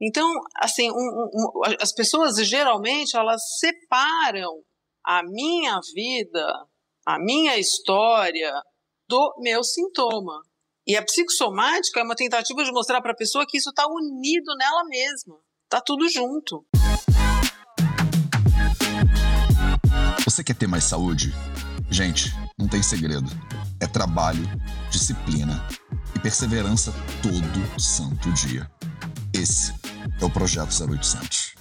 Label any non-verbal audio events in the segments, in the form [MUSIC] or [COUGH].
Então, assim, um, um, as pessoas geralmente elas separam a minha vida, a minha história do meu sintoma. E a psicossomática é uma tentativa de mostrar para a pessoa que isso está unido nela mesma, está tudo junto. Você quer ter mais saúde? Gente, não tem segredo. É trabalho, disciplina e perseverança todo santo dia. Esse é o Projeto 0800.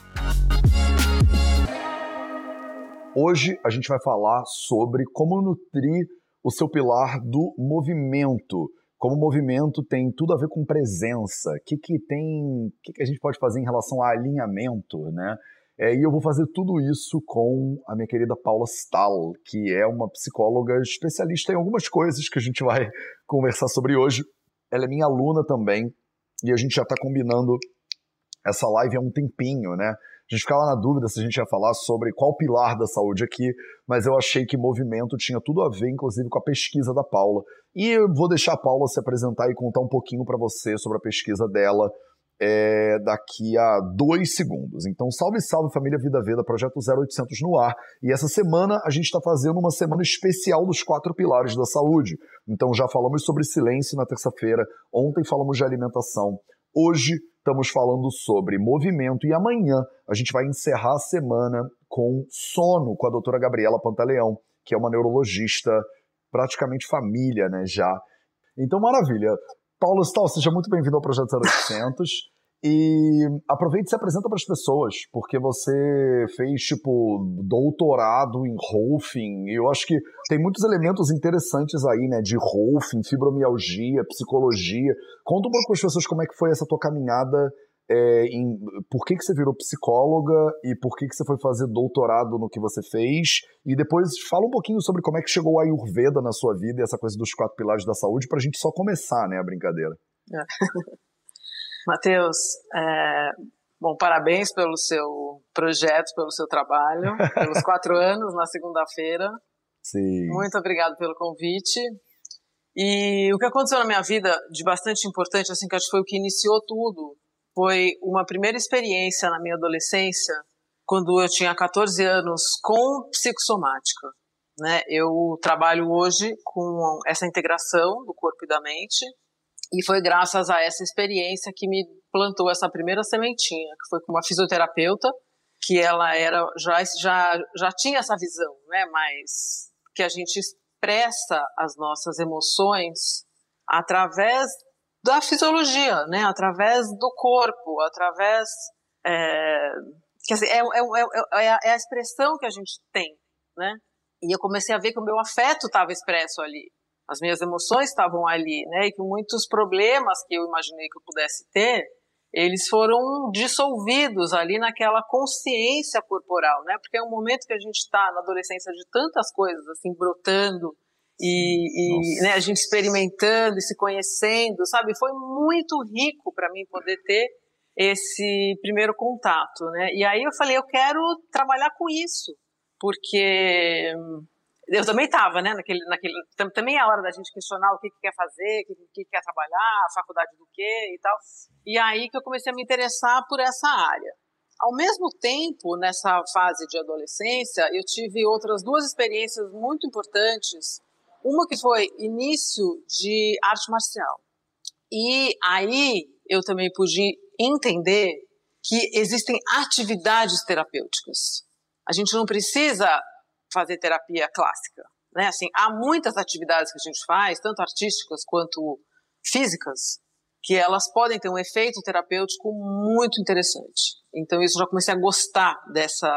Hoje a gente vai falar sobre como nutrir o seu pilar do movimento. Como o movimento tem tudo a ver com presença, o que, que tem, que, que a gente pode fazer em relação a alinhamento, né? É, e eu vou fazer tudo isso com a minha querida Paula Stahl, que é uma psicóloga especialista em algumas coisas que a gente vai [LAUGHS] conversar sobre hoje. Ela é minha aluna também, e a gente já está combinando essa live há um tempinho, né? A gente ficava na dúvida se a gente ia falar sobre qual pilar da saúde aqui, mas eu achei que movimento tinha tudo a ver, inclusive, com a pesquisa da Paula. E eu vou deixar a Paula se apresentar e contar um pouquinho para você sobre a pesquisa dela é, daqui a dois segundos. Então, salve, salve família Vida Veda, projeto 0800 no ar. E essa semana a gente está fazendo uma semana especial dos quatro pilares da saúde. Então, já falamos sobre silêncio na terça-feira, ontem falamos de alimentação, hoje estamos falando sobre movimento e amanhã a gente vai encerrar a semana com sono com a doutora Gabriela Pantaleão, que é uma neurologista praticamente família, né, já. Então, maravilha. Paulo Stahl, seja muito bem-vindo ao Projeto 0800. E aproveite e se apresenta para as pessoas, porque você fez, tipo, doutorado em Rolfing, e eu acho que tem muitos elementos interessantes aí, né, de Rolfing, fibromialgia, psicologia. Conta um pouco para as pessoas como é que foi essa tua caminhada é, em, por que, que você virou psicóloga e por que, que você foi fazer doutorado no que você fez. E depois fala um pouquinho sobre como é que chegou a Ayurveda na sua vida e essa coisa dos quatro pilares da saúde, para a gente só começar, né, a brincadeira. É. [LAUGHS] Matheus, é, bom, parabéns pelo seu projeto, pelo seu trabalho, pelos [LAUGHS] quatro anos na segunda-feira. Sim. Muito obrigado pelo convite. E o que aconteceu na minha vida de bastante importante, assim, que acho que foi o que iniciou tudo, foi uma primeira experiência na minha adolescência, quando eu tinha 14 anos, com psicossomática. Né? Eu trabalho hoje com essa integração do corpo e da mente, e foi graças a essa experiência que me plantou essa primeira sementinha, que foi com uma fisioterapeuta, que ela era já já já tinha essa visão, né? Mas que a gente expressa as nossas emoções através da fisiologia, né? Através do corpo, através é, quer dizer, é, é, é, é, a expressão que a gente tem, né? E eu comecei a ver que o meu afeto estava expresso ali, as minhas emoções estavam ali, né? E que muitos problemas que eu imaginei que eu pudesse ter, eles foram dissolvidos ali naquela consciência corporal, né? Porque é um momento que a gente está na adolescência de tantas coisas assim brotando e, e né, a gente experimentando e se conhecendo, sabe? Foi muito rico para mim poder ter esse primeiro contato, né? E aí eu falei, eu quero trabalhar com isso, porque eu também estava, né? Naquele, naquele, também é a hora da gente questionar o que, que quer fazer, o que, que quer trabalhar, a faculdade do quê e tal. E aí que eu comecei a me interessar por essa área. Ao mesmo tempo, nessa fase de adolescência, eu tive outras duas experiências muito importantes uma que foi início de arte marcial. E aí eu também pude entender que existem atividades terapêuticas. A gente não precisa fazer terapia clássica, né? Assim, há muitas atividades que a gente faz, tanto artísticas quanto físicas, que elas podem ter um efeito terapêutico muito interessante. Então isso já comecei a gostar dessa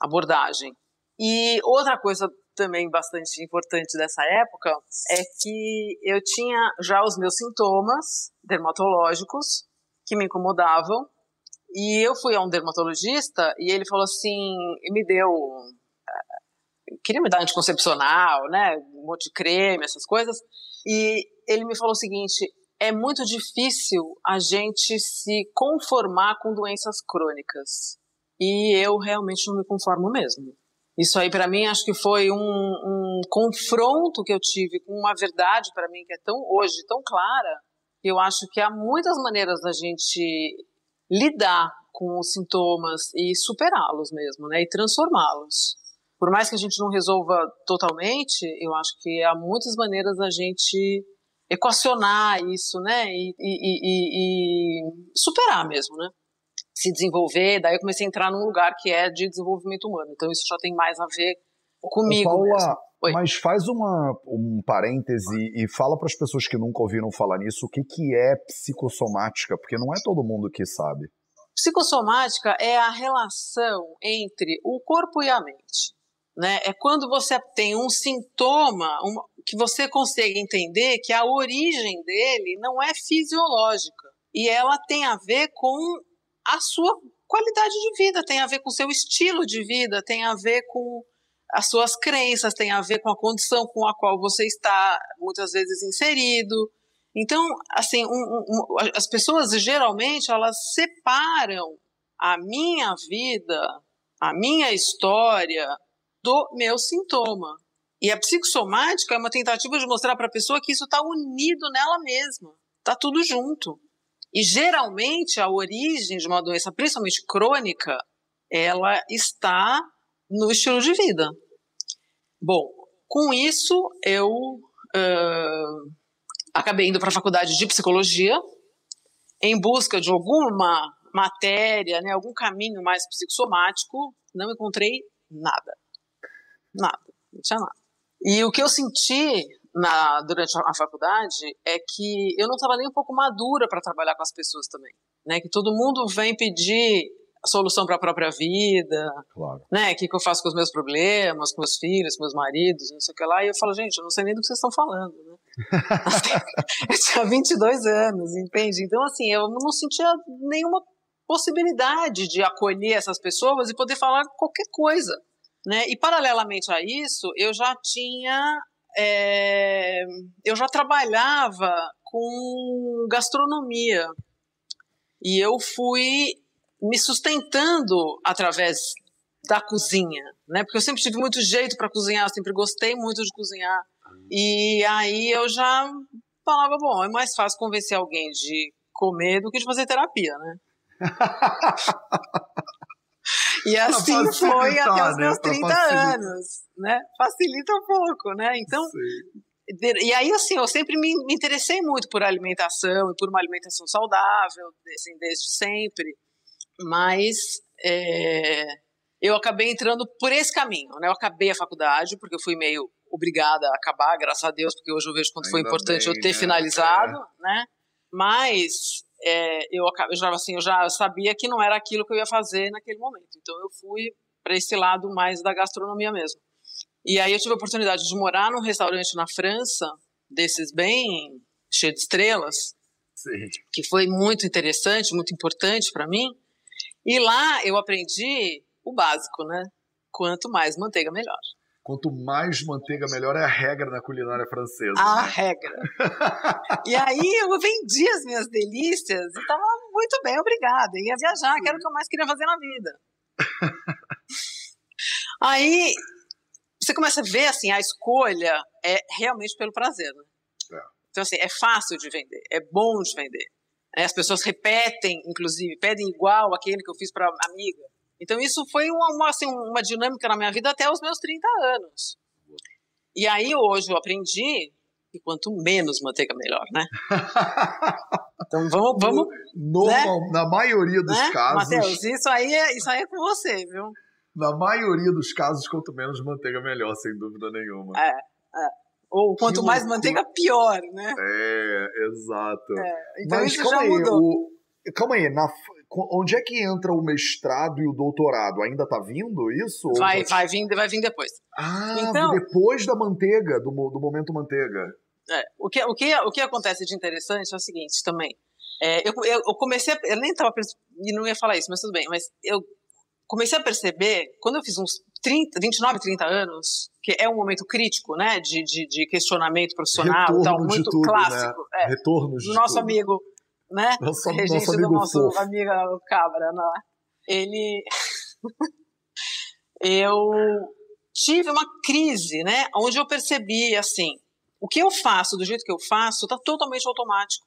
abordagem. E outra coisa também bastante importante dessa época é que eu tinha já os meus sintomas dermatológicos que me incomodavam e eu fui a um dermatologista e ele falou assim, me deu queria me dar anticoncepcional, né, um monte de creme, essas coisas, e ele me falou o seguinte, é muito difícil a gente se conformar com doenças crônicas. E eu realmente não me conformo mesmo. Isso aí para mim acho que foi um, um, confronto que eu tive com uma verdade para mim que é tão hoje tão clara. Eu acho que há muitas maneiras da gente lidar com os sintomas e superá-los mesmo, né? E transformá-los. Por mais que a gente não resolva totalmente, eu acho que há muitas maneiras da gente equacionar isso, né? E, e, e, e, superar mesmo, né? Se desenvolver. Daí eu comecei a entrar num lugar que é de desenvolvimento humano. Então isso já tem mais a ver comigo. Paula, mas faz uma, um parêntese e fala para as pessoas que nunca ouviram falar nisso o que, que é psicossomática, porque não é todo mundo que sabe. Psicossomática é a relação entre o corpo e a mente. Né? É quando você tem um sintoma que você consegue entender que a origem dele não é fisiológica e ela tem a ver com a sua qualidade de vida, tem a ver com o seu estilo de vida, tem a ver com as suas crenças, tem a ver com a condição com a qual você está muitas vezes inserido. Então, assim, um, um, as pessoas geralmente elas separam a minha vida, a minha história do meu sintoma. E a psicossomática é uma tentativa de mostrar para a pessoa que isso está unido nela mesma, está tudo junto. E geralmente a origem de uma doença, principalmente crônica, ela está no estilo de vida. Bom, com isso eu uh, acabei indo para a faculdade de psicologia em busca de alguma matéria, né, algum caminho mais psicossomático. Não encontrei nada, nada, não tinha nada. E o que eu senti na, durante a faculdade é que eu não estava nem um pouco madura para trabalhar com as pessoas também, né? Que todo mundo vem pedir solução para a própria vida, claro. né? O que, que eu faço com os meus problemas, com meus filhos, com meus maridos, não sei o que lá. E eu falo, gente, eu não sei nem do que vocês estão falando, né? [LAUGHS] eu tinha 22 anos, entende? Então, assim, eu não sentia nenhuma possibilidade de acolher essas pessoas e poder falar qualquer coisa, né? E paralelamente a isso, eu já tinha, é, eu já trabalhava com gastronomia e eu fui me sustentando através da cozinha, né? Porque eu sempre tive muito jeito para cozinhar, eu sempre gostei muito de cozinhar. E aí eu já falava, bom, é mais fácil convencer alguém de comer do que de fazer terapia, né? [LAUGHS] e assim foi até os meus 30 né? anos, né? Facilita um pouco, né? Então, Sim. e aí assim, eu sempre me, me interessei muito por alimentação e por uma alimentação saudável, assim, desde sempre mas é, eu acabei entrando por esse caminho, né? Eu acabei a faculdade, porque eu fui meio obrigada a acabar, graças a Deus, porque hoje eu vejo quanto Ainda foi importante bem, eu ter né? finalizado, é. né? Mas é, eu, eu, já, assim, eu já sabia que não era aquilo que eu ia fazer naquele momento. Então eu fui para esse lado mais da gastronomia mesmo. E aí eu tive a oportunidade de morar num restaurante na França, desses bem cheio de estrelas, Sim. que foi muito interessante, muito importante para mim. E lá eu aprendi o básico, né? Quanto mais manteiga, melhor. Quanto mais manteiga, melhor é a regra na culinária francesa. A né? regra. e aí eu vendi as minhas delícias e estava muito bem, obrigada. Ia viajar, que era o que eu mais queria fazer na vida. [LAUGHS] aí você começa a ver assim, a escolha é realmente pelo prazer, né? É. Então, assim, é fácil de vender, é bom de vender. As pessoas repetem, inclusive, pedem igual aquele que eu fiz para amiga. Então isso foi uma, assim, uma dinâmica na minha vida até os meus 30 anos. E aí hoje eu aprendi que quanto menos manteiga, melhor, né? [LAUGHS] Então vamos. vamos Normal, né? Na maioria dos né? casos. Matheus, isso aí, é, isso aí é com você, viu? Na maioria dos casos, quanto menos manteiga, melhor, sem dúvida nenhuma. É, é. Ou quanto que mais manteiga, pior, né? É, exato. É, então Mas isso calma já mudou. Aí, o, calma aí, na, onde é que entra o mestrado e o doutorado? Ainda tá vindo isso? Vai, vai, vir, vai vir depois. Ah, então, depois da manteiga, do, do momento manteiga. É, o, que, o, que, o que acontece de interessante é o seguinte também. É, eu, eu, eu, comecei a, Eu nem tava e não ia falar isso, mas tudo bem. Mas eu comecei a perceber, quando eu fiz uns 30, 29, 30 anos, que é um momento crítico, né, de, de, de questionamento profissional, Retorno tal, muito tudo, clássico. Né? É, Retorno de nosso tudo. amigo, né, nosso, regente nosso do nosso fofo. amigo Cabra, né? ele... [LAUGHS] eu tive uma crise, né, onde eu percebi, assim, o que eu faço, do jeito que eu faço, está totalmente automático.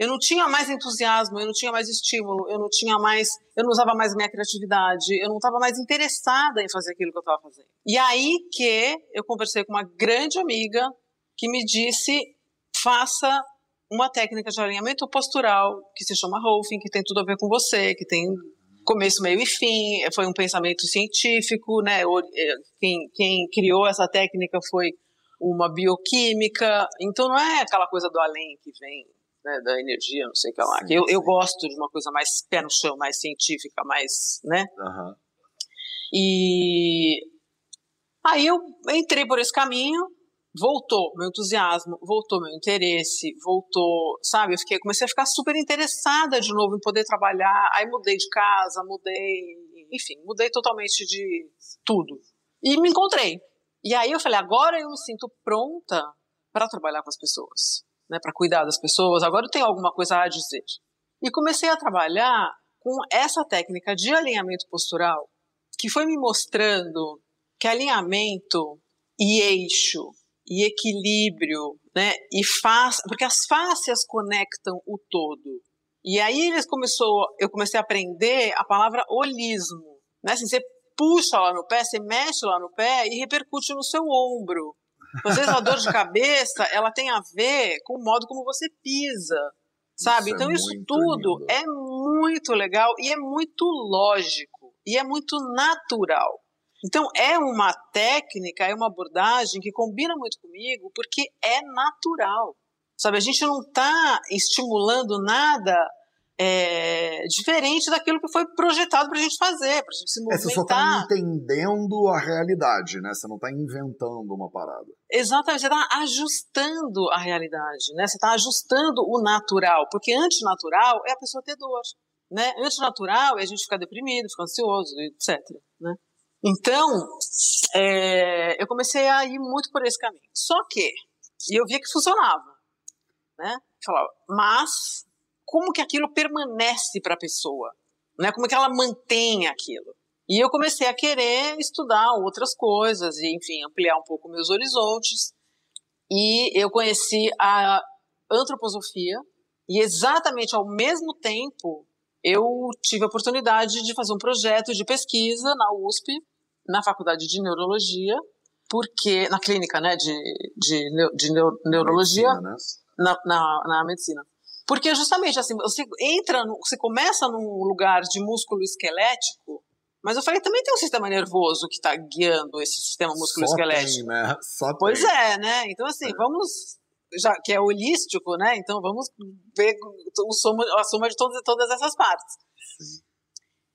Eu não tinha mais entusiasmo, eu não tinha mais estímulo, eu não tinha mais, eu não usava mais minha criatividade, eu não estava mais interessada em fazer aquilo que eu estava fazendo. E aí que eu conversei com uma grande amiga que me disse: faça uma técnica de alinhamento postural que se chama Rolfing, que tem tudo a ver com você, que tem começo, meio e fim, foi um pensamento científico, né? É, quem, quem criou essa técnica foi uma bioquímica, então não é aquela coisa do além que vem né, da energia, não sei o que lá. Sim, eu, eu gosto de uma coisa mais pé no chão, mais científica, mais, né? Uhum. E aí eu entrei por esse caminho, voltou meu entusiasmo, voltou meu interesse, voltou, sabe? Eu fiquei, comecei a ficar super interessada de novo em poder trabalhar. Aí mudei de casa, mudei, enfim, mudei totalmente de tudo. E me encontrei. E aí eu falei, agora eu me sinto pronta para trabalhar com as pessoas né, para cuidar das pessoas, agora eu tenho alguma coisa a dizer. E comecei a trabalhar com essa técnica de alinhamento postural, que foi me mostrando que alinhamento e eixo e equilíbrio, né, e face, porque as fáscias conectam o todo. E aí eles começou, eu comecei a aprender a palavra holismo, né? Assim, você puxa lá no pé, você mexe lá no pé e repercute no seu ombro. Às vezes a dor de [LAUGHS] cabeça, ela tem a ver com o modo como você pisa, sabe? Isso é então é isso tudo lindo. é muito legal e é muito lógico e é muito natural. Então é uma técnica, é uma abordagem que combina muito comigo porque é natural. Sabe, a gente não está estimulando nada é, diferente daquilo que foi projetado para a gente fazer, para a gente se movimentar. É, você só está entendendo a realidade, né? Você não está inventando uma parada. Exatamente, você está ajustando a realidade, né? Você está ajustando o natural, porque antinatural é a pessoa ter dor, né? Antinatural é a gente ficar deprimido, ficar ansioso, etc, né? Então, é, eu comecei a ir muito por esse caminho. Só que, eu via que funcionava, né? Falava, mas como que aquilo permanece para a pessoa, né? Como que ela mantém aquilo. E eu comecei a querer estudar outras coisas e, enfim, ampliar um pouco meus horizontes. E eu conheci a antroposofia e exatamente ao mesmo tempo eu tive a oportunidade de fazer um projeto de pesquisa na USP, na Faculdade de Neurologia, porque na clínica, né, de, de, de neurologia, medicina, né? na, na, na medicina. Porque justamente assim, você entra, no, você começa num lugar de músculo esquelético, mas eu falei, também tem um sistema nervoso que está guiando esse sistema músculo esquelético. Só tem, né? Só pois tem. é, né? Então assim, é. vamos já que é holístico, né? Então vamos ver o soma, a soma de todas, todas essas partes. Sim.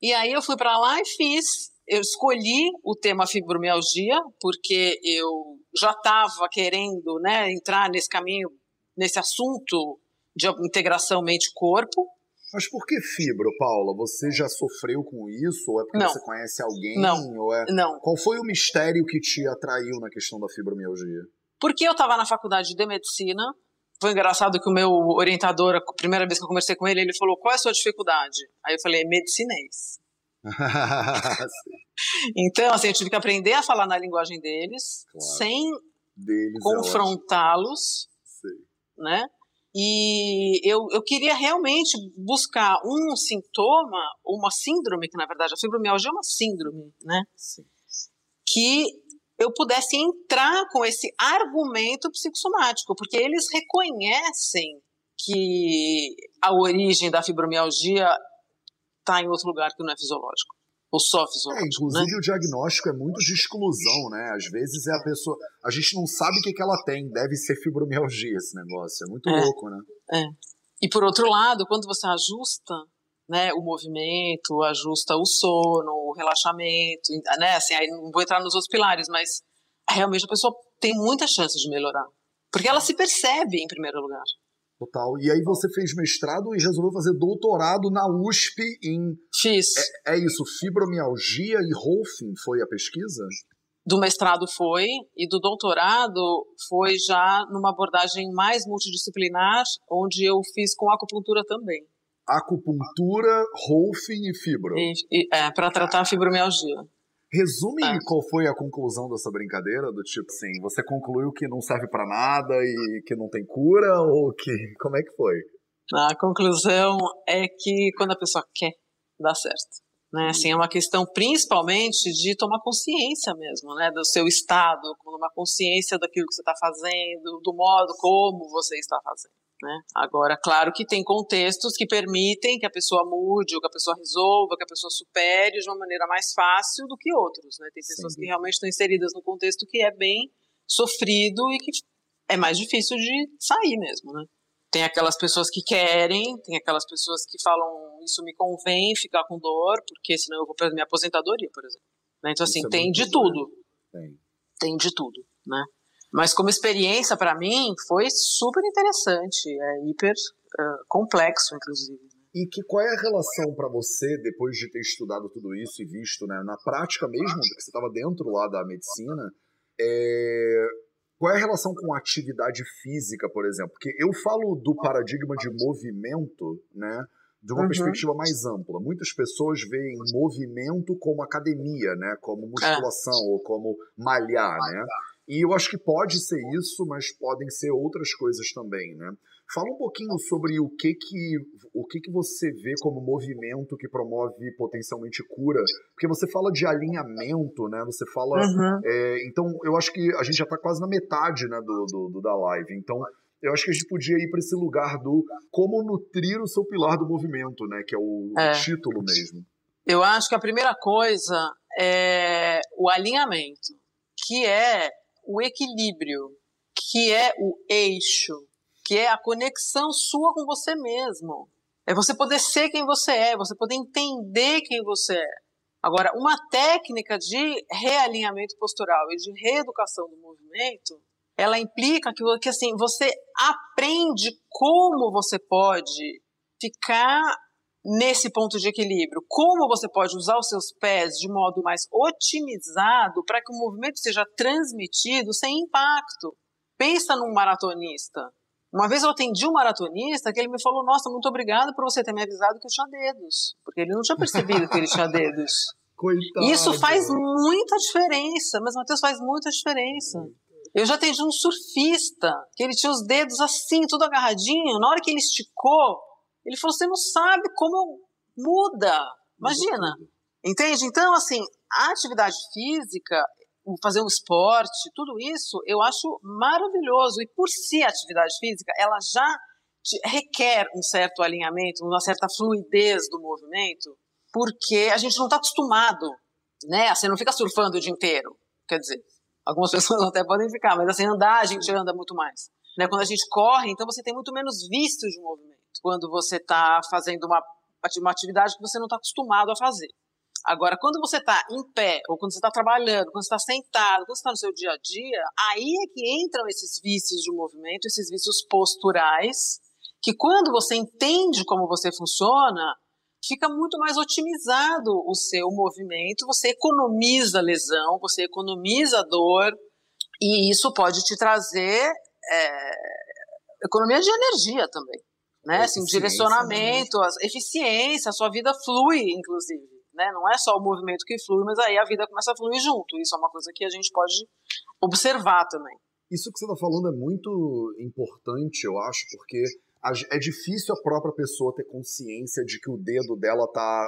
E aí eu fui para lá e fiz. Eu escolhi o tema fibromialgia porque eu já estava querendo, né, entrar nesse caminho, nesse assunto de integração mente-corpo. Mas por que fibro, Paula? Você já sofreu com isso? Ou é porque não. você conhece alguém? Não. Ou é... não. Qual foi o mistério que te atraiu na questão da fibromialgia? Porque eu estava na faculdade de medicina. Foi engraçado que o meu orientador, a primeira vez que eu conversei com ele, ele falou: Qual é a sua dificuldade? Aí eu falei: Medicinês. [LAUGHS] então, assim, eu tive que aprender a falar na linguagem deles, claro. sem é confrontá-los, é né? E eu, eu queria realmente buscar um sintoma, uma síndrome, que na verdade a fibromialgia é uma síndrome, né? Sim. Que eu pudesse entrar com esse argumento psicossomático, porque eles reconhecem que a origem da fibromialgia está em outro lugar que não é fisiológico ou só fisiológico. É, inclusive né? o diagnóstico é muito de exclusão, né? Às vezes é a pessoa. A gente não sabe o que, que ela tem, deve ser fibromialgia esse negócio. É muito é, louco, né? É. E por outro lado, quando você ajusta né, o movimento, ajusta o sono, o relaxamento, né? Assim, aí não vou entrar nos outros pilares, mas realmente a pessoa tem muita chance de melhorar. Porque ela se percebe em primeiro lugar. Total. E aí você fez mestrado e resolveu fazer doutorado na USP em. Fiz. É, é isso, fibromialgia e Rolfing foi a pesquisa? Do mestrado foi, e do doutorado foi já numa abordagem mais multidisciplinar, onde eu fiz com acupuntura também. Acupuntura, Rolfing e fibro. E, e, é, para tratar a fibromialgia. Resume é. qual foi a conclusão dessa brincadeira, do tipo assim, você concluiu que não serve para nada e que não tem cura, ou que. Como é que foi? A conclusão é que quando a pessoa quer, dá certo. Né? Assim, é uma questão principalmente de tomar consciência mesmo, né? Do seu estado, tomar consciência daquilo que você está fazendo, do modo como você está fazendo. Né? Agora, claro que tem contextos que permitem que a pessoa mude, ou que a pessoa resolva, que a pessoa supere de uma maneira mais fácil do que outros. Né? Tem pessoas Sim. que realmente estão inseridas no contexto que é bem sofrido e que é mais difícil de sair mesmo. Né? Tem aquelas pessoas que querem, tem aquelas pessoas que falam isso me convém ficar com dor, porque senão eu vou para minha aposentadoria, por exemplo. Né? Então, assim, é tem de tudo. Tem. tem de tudo, né? Mas como experiência para mim foi super interessante, é hiper uh, complexo, inclusive. Né? E que qual é a relação para você depois de ter estudado tudo isso e visto, né, na prática mesmo, que você estava dentro lá da medicina, é, qual é a relação com a atividade física, por exemplo? Porque eu falo do paradigma de movimento, né? De uma uhum. perspectiva mais ampla. Muitas pessoas veem movimento como academia, né? Como musculação é. ou como malhar, né? E eu acho que pode ser isso, mas podem ser outras coisas também, né? Fala um pouquinho sobre o que que, o que que você vê como movimento que promove potencialmente cura, porque você fala de alinhamento, né? Você fala, uhum. é, então eu acho que a gente já está quase na metade, né, do, do, do, da live. Então eu acho que a gente podia ir para esse lugar do como nutrir o seu pilar do movimento, né? Que é o é. título mesmo. Eu acho que a primeira coisa é o alinhamento, que é o equilíbrio, que é o eixo, que é a conexão sua com você mesmo. É você poder ser quem você é, você poder entender quem você é. Agora, uma técnica de realinhamento postural e de reeducação do movimento, ela implica que, que assim, você aprende como você pode ficar nesse ponto de equilíbrio. Como você pode usar os seus pés de modo mais otimizado para que o movimento seja transmitido sem impacto. Pensa num maratonista. Uma vez eu atendi um maratonista que ele me falou: Nossa, muito obrigado por você ter me avisado que eu tinha dedos. Porque ele não tinha percebido que ele tinha dedos. [LAUGHS] Coitado. Isso faz muita diferença, mas Matheus faz muita diferença. Eu já atendi um surfista que ele tinha os dedos assim, tudo agarradinho. Na hora que ele esticou, ele falou: você não sabe como muda. Imagina. Entende? Então, assim, a atividade física, fazer um esporte, tudo isso, eu acho maravilhoso. E por si a atividade física, ela já requer um certo alinhamento, uma certa fluidez do movimento, porque a gente não está acostumado, né? Você não fica surfando o dia inteiro. Quer dizer, algumas [LAUGHS] pessoas até podem ficar, mas assim, andar a gente anda muito mais. Né? Quando a gente corre, então você tem muito menos vícios de movimento quando você está fazendo uma, uma atividade que você não está acostumado a fazer. Agora, quando você está em pé, ou quando você está trabalhando, quando você está sentado, quando você está no seu dia a dia, aí é que entram esses vícios de movimento, esses vícios posturais, que quando você entende como você funciona, fica muito mais otimizado o seu movimento, você economiza lesão, você economiza dor, e isso pode te trazer é, economia de energia também né? Assim, direcionamento, né? eficiência, a sua vida flui, inclusive. Né? Não é só o movimento que flui, mas aí a vida começa a fluir junto. Isso é uma coisa que a gente pode observar também. Isso que você está falando é muito importante, eu acho, porque é difícil a própria pessoa ter consciência de que o dedo dela tá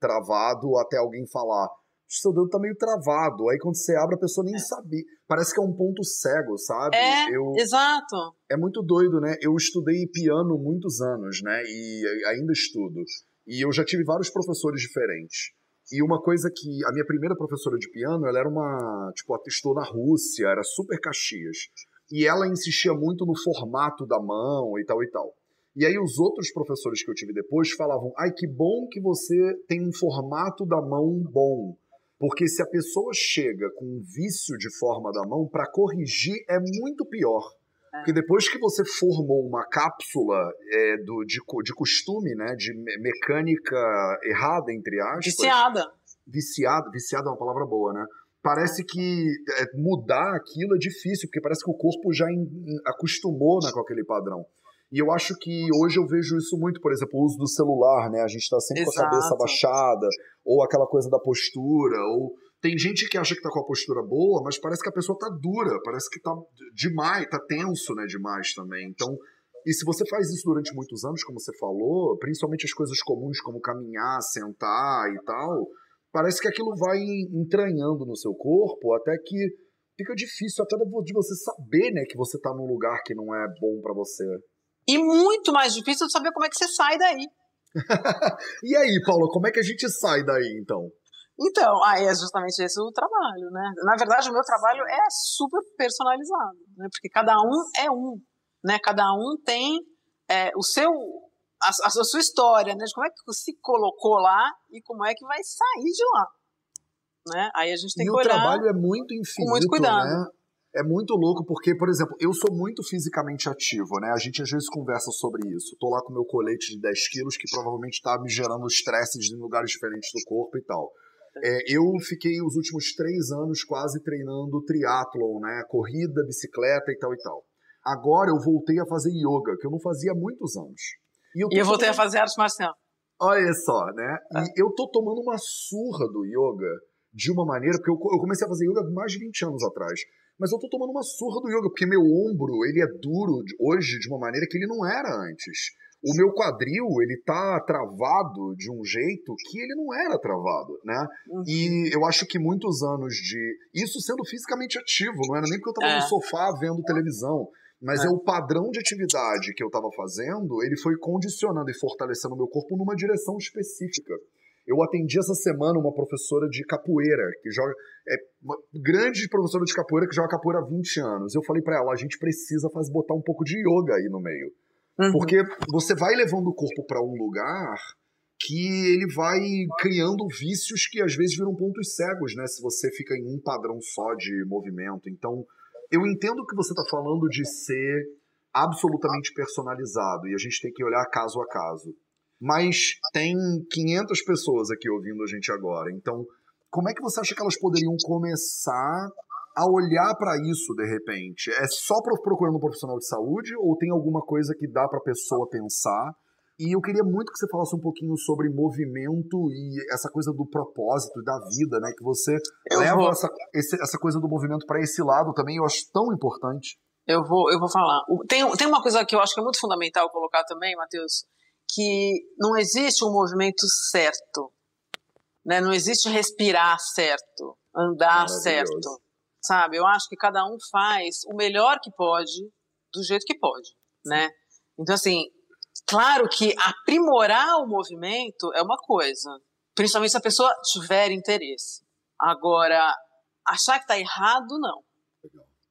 travado até alguém falar seu dedo tá meio travado. Aí quando você abre, a pessoa nem é. sabe. Parece que é um ponto cego, sabe? É, eu, exato. É muito doido, né? Eu estudei piano muitos anos, né? E ainda estudo. E eu já tive vários professores diferentes. E uma coisa que a minha primeira professora de piano, ela era uma, tipo, atestou na Rússia, era super Caxias. E ela insistia muito no formato da mão e tal e tal. E aí os outros professores que eu tive depois falavam: "Ai, que bom que você tem um formato da mão bom". Porque se a pessoa chega com um vício de forma da mão, para corrigir é muito pior. É. Porque depois que você formou uma cápsula é, do, de, de costume, né, de mecânica errada, entre aspas. Viciada. Viciada, viciada é uma palavra boa, né? Parece que é, mudar aquilo é difícil, porque parece que o corpo já acostumou né, com aquele padrão. E eu acho que hoje eu vejo isso muito, por exemplo, o uso do celular, né? A gente está sempre Exato. com a cabeça baixada, ou aquela coisa da postura, ou tem gente que acha que tá com a postura boa, mas parece que a pessoa tá dura, parece que tá demais, tá tenso, né, demais também. Então, E se você faz isso durante muitos anos, como você falou, principalmente as coisas comuns como caminhar, sentar e tal, parece que aquilo vai entranhando no seu corpo até que fica difícil até de você saber, né, que você tá num lugar que não é bom para você. E muito mais difícil de saber como é que você sai daí. [LAUGHS] e aí, Paula, como é que a gente sai daí, então? Então, aí é justamente esse o trabalho, né? Na verdade, o meu trabalho é super personalizado, né? Porque cada um é um, né? Cada um tem é, o seu, a, a, sua história, né? De como é que se colocou lá e como é que vai sair de lá, né? Aí a gente tem e que olhar. E o trabalho é muito infinito, com muito cuidado. né? É muito louco porque, por exemplo, eu sou muito fisicamente ativo, né? A gente às vezes conversa sobre isso. Tô lá com meu colete de 10 quilos que provavelmente tá me gerando estresses em lugares diferentes do corpo e tal. É, eu fiquei os últimos três anos quase treinando triatlon, né? Corrida, bicicleta e tal e tal. Agora eu voltei a fazer yoga, que eu não fazia há muitos anos. E eu, e eu voltei tomando... a fazer arte marcial. Olha só, né? É. E eu tô tomando uma surra do yoga de uma maneira, porque eu, eu comecei a fazer yoga mais de 20 anos atrás. Mas eu tô tomando uma surra do yoga, porque meu ombro, ele é duro hoje de uma maneira que ele não era antes o meu quadril ele tá travado de um jeito que ele não era travado, né? Uhum. E eu acho que muitos anos de isso sendo fisicamente ativo, não era nem porque eu tava é. no sofá vendo televisão, mas é. é. o padrão de atividade que eu tava fazendo, ele foi condicionando e fortalecendo o meu corpo numa direção específica. Eu atendi essa semana uma professora de capoeira, que joga. É uma grande professora de capoeira que joga capoeira há 20 anos. Eu falei para ela: a gente precisa fazer, botar um pouco de yoga aí no meio. Uhum. Porque você vai levando o corpo para um lugar que ele vai criando vícios que às vezes viram pontos cegos, né? Se você fica em um padrão só de movimento. Então, eu entendo que você está falando de ser absolutamente personalizado e a gente tem que olhar caso a caso. Mas tem 500 pessoas aqui ouvindo a gente agora. Então, como é que você acha que elas poderiam começar a olhar para isso de repente? É só procurando um profissional de saúde ou tem alguma coisa que dá para a pessoa pensar? E eu queria muito que você falasse um pouquinho sobre movimento e essa coisa do propósito da vida, né? Que você eu leva vou... essa, esse, essa coisa do movimento para esse lado também, eu acho tão importante. Eu vou, eu vou falar. Tem, tem uma coisa que eu acho que é muito fundamental colocar também, Matheus, que não existe um movimento certo. Né? Não existe respirar certo, andar certo sabe? Eu acho que cada um faz o melhor que pode, do jeito que pode, né? Então, assim, claro que aprimorar o movimento é uma coisa, principalmente se a pessoa tiver interesse. Agora, achar que está errado, não.